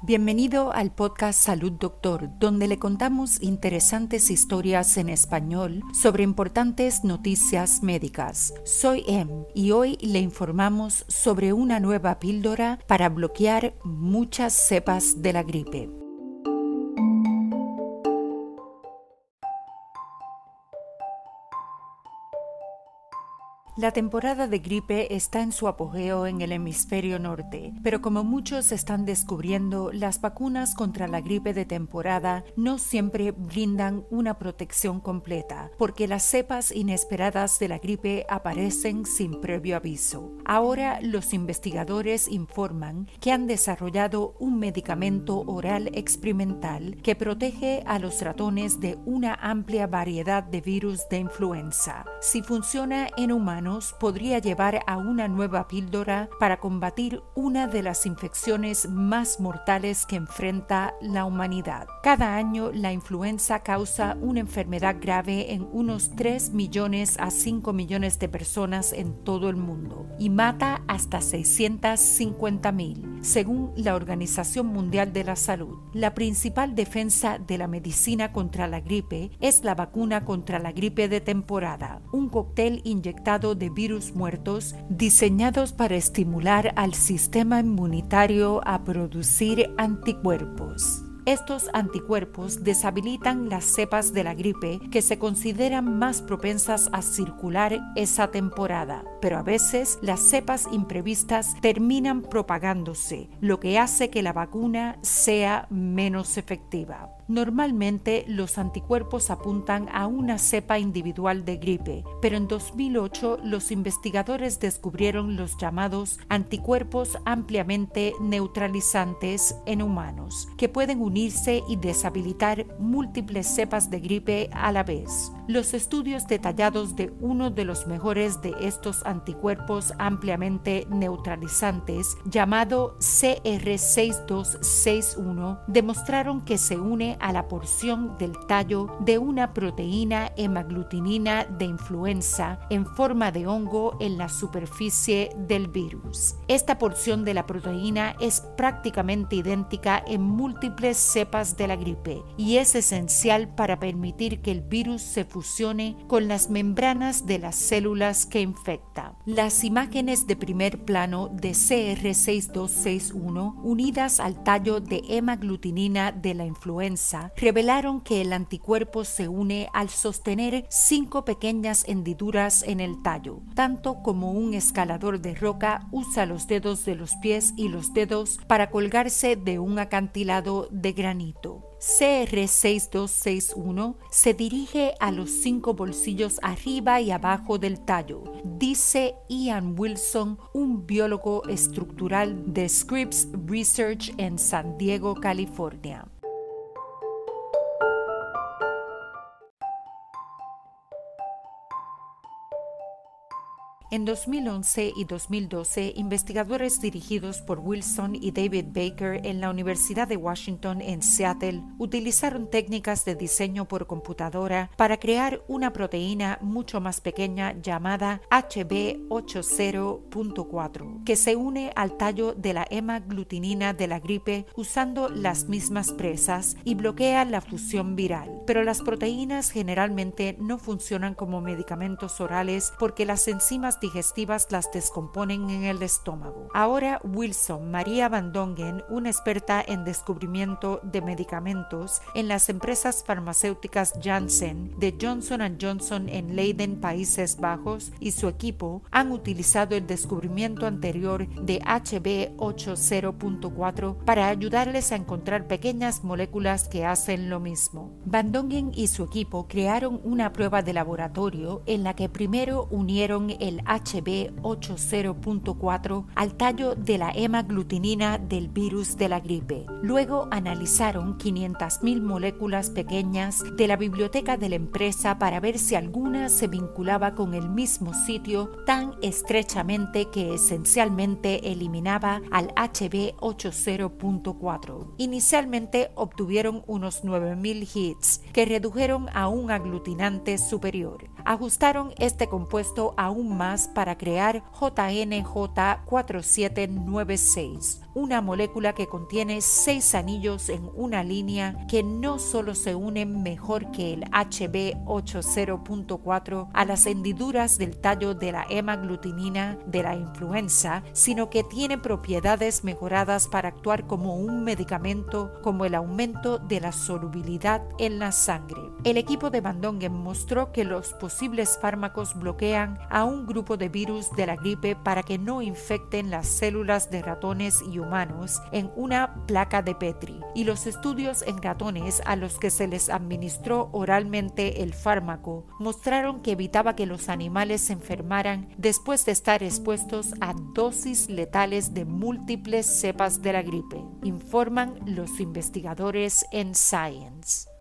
Bienvenido al podcast Salud Doctor, donde le contamos interesantes historias en español sobre importantes noticias médicas. Soy Em y hoy le informamos sobre una nueva píldora para bloquear muchas cepas de la gripe. La temporada de gripe está en su apogeo en el hemisferio norte, pero como muchos están descubriendo, las vacunas contra la gripe de temporada no siempre brindan una protección completa, porque las cepas inesperadas de la gripe aparecen sin previo aviso. Ahora los investigadores informan que han desarrollado un medicamento oral experimental que protege a los ratones de una amplia variedad de virus de influenza. Si funciona en humanos, podría llevar a una nueva píldora para combatir una de las infecciones más mortales que enfrenta la humanidad. Cada año la influenza causa una enfermedad grave en unos 3 millones a 5 millones de personas en todo el mundo y mata hasta 650 mil, según la Organización Mundial de la Salud. La principal defensa de la medicina contra la gripe es la vacuna contra la gripe de temporada, un cóctel inyectado de virus muertos diseñados para estimular al sistema inmunitario a producir anticuerpos. Estos anticuerpos deshabilitan las cepas de la gripe que se consideran más propensas a circular esa temporada, pero a veces las cepas imprevistas terminan propagándose, lo que hace que la vacuna sea menos efectiva. Normalmente los anticuerpos apuntan a una cepa individual de gripe, pero en 2008 los investigadores descubrieron los llamados anticuerpos ampliamente neutralizantes en humanos, que pueden unirse y deshabilitar múltiples cepas de gripe a la vez. Los estudios detallados de uno de los mejores de estos anticuerpos ampliamente neutralizantes, llamado CR6261, demostraron que se une a la porción del tallo de una proteína hemaglutinina de influenza en forma de hongo en la superficie del virus. Esta porción de la proteína es prácticamente idéntica en múltiples cepas de la gripe y es esencial para permitir que el virus se con las membranas de las células que infecta. Las imágenes de primer plano de CR6261 unidas al tallo de hemaglutinina de la influenza revelaron que el anticuerpo se une al sostener cinco pequeñas hendiduras en el tallo, tanto como un escalador de roca usa los dedos de los pies y los dedos para colgarse de un acantilado de granito. CR6261 se dirige a los cinco bolsillos arriba y abajo del tallo, dice Ian Wilson, un biólogo estructural de Scripps Research en San Diego, California. En 2011 y 2012, investigadores dirigidos por Wilson y David Baker en la Universidad de Washington en Seattle utilizaron técnicas de diseño por computadora para crear una proteína mucho más pequeña llamada HB80.4, que se une al tallo de la hemaglutinina de la gripe usando las mismas presas y bloquea la fusión viral. Pero las proteínas generalmente no funcionan como medicamentos orales porque las enzimas digestivas las descomponen en el estómago. Ahora Wilson María Van Dongen, una experta en descubrimiento de medicamentos en las empresas farmacéuticas Janssen de Johnson Johnson en Leiden, Países Bajos, y su equipo han utilizado el descubrimiento anterior de HB80.4 para ayudarles a encontrar pequeñas moléculas que hacen lo mismo. Van Dongen y su equipo crearon una prueba de laboratorio en la que primero unieron el HB80.4 al tallo de la hemaglutinina del virus de la gripe. Luego analizaron 500.000 moléculas pequeñas de la biblioteca de la empresa para ver si alguna se vinculaba con el mismo sitio tan estrechamente que esencialmente eliminaba al HB80.4. Inicialmente obtuvieron unos 9.000 hits que redujeron a un aglutinante superior. Ajustaron este compuesto aún más para crear JNJ4796, una molécula que contiene seis anillos en una línea que no solo se unen mejor que el HB80.4 a las hendiduras del tallo de la hemaglutinina de la influenza, sino que tiene propiedades mejoradas para actuar como un medicamento, como el aumento de la solubilidad en la sangre. El equipo de Van Dongen mostró que los fármacos bloquean a un grupo de virus de la gripe para que no infecten las células de ratones y humanos en una placa de Petri, y los estudios en ratones a los que se les administró oralmente el fármaco mostraron que evitaba que los animales se enfermaran después de estar expuestos a dosis letales de múltiples cepas de la gripe, informan los investigadores en Science.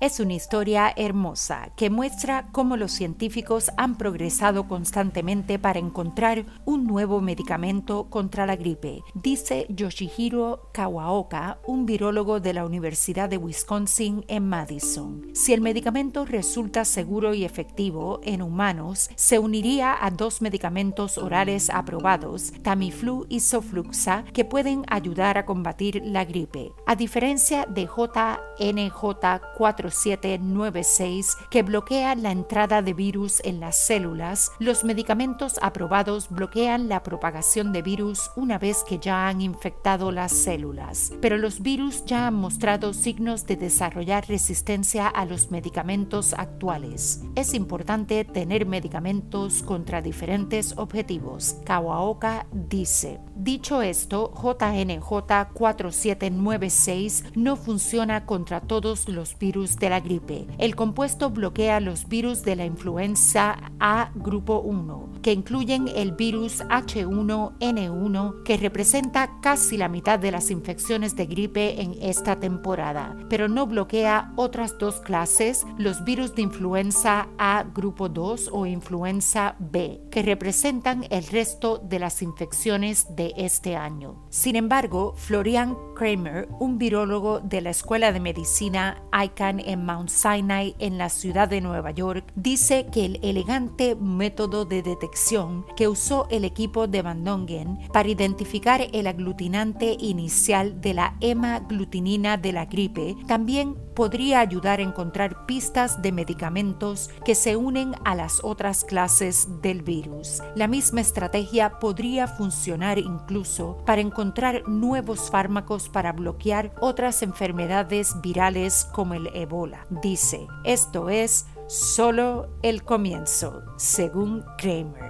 Es una historia hermosa que muestra cómo los científicos han progresado constantemente para encontrar un nuevo medicamento contra la gripe, dice Yoshihiro Kawaoka, un virólogo de la Universidad de Wisconsin en Madison. Si el medicamento resulta seguro y efectivo en humanos, se uniría a dos medicamentos orales aprobados, Tamiflu y Sofluxa, que pueden ayudar a combatir la gripe. A diferencia de JNJ4 796 que bloquea la entrada de virus en las células, los medicamentos aprobados bloquean la propagación de virus una vez que ya han infectado las células. Pero los virus ya han mostrado signos de desarrollar resistencia a los medicamentos actuales. Es importante tener medicamentos contra diferentes objetivos. Kawaoka dice, dicho esto, JNJ 4796 no funciona contra todos los virus de la gripe. El compuesto bloquea los virus de la influenza A grupo 1, que incluyen el virus H1N1, que representa casi la mitad de las infecciones de gripe en esta temporada, pero no bloquea otras dos clases, los virus de influenza A grupo 2 o influenza B, que representan el resto de las infecciones de este año. Sin embargo, Florian Kramer, un virólogo de la Escuela de Medicina ICANN en Mount Sinai en la ciudad de Nueva York, dice que el elegante método de detección que usó el equipo de Van Dongen para identificar el aglutinante inicial de la hemaglutinina de la gripe también podría ayudar a encontrar pistas de medicamentos que se unen a las otras clases del virus. La misma estrategia podría funcionar incluso para encontrar nuevos fármacos para bloquear otras enfermedades virales como el ébola. Dice, esto es solo el comienzo, según Kramer.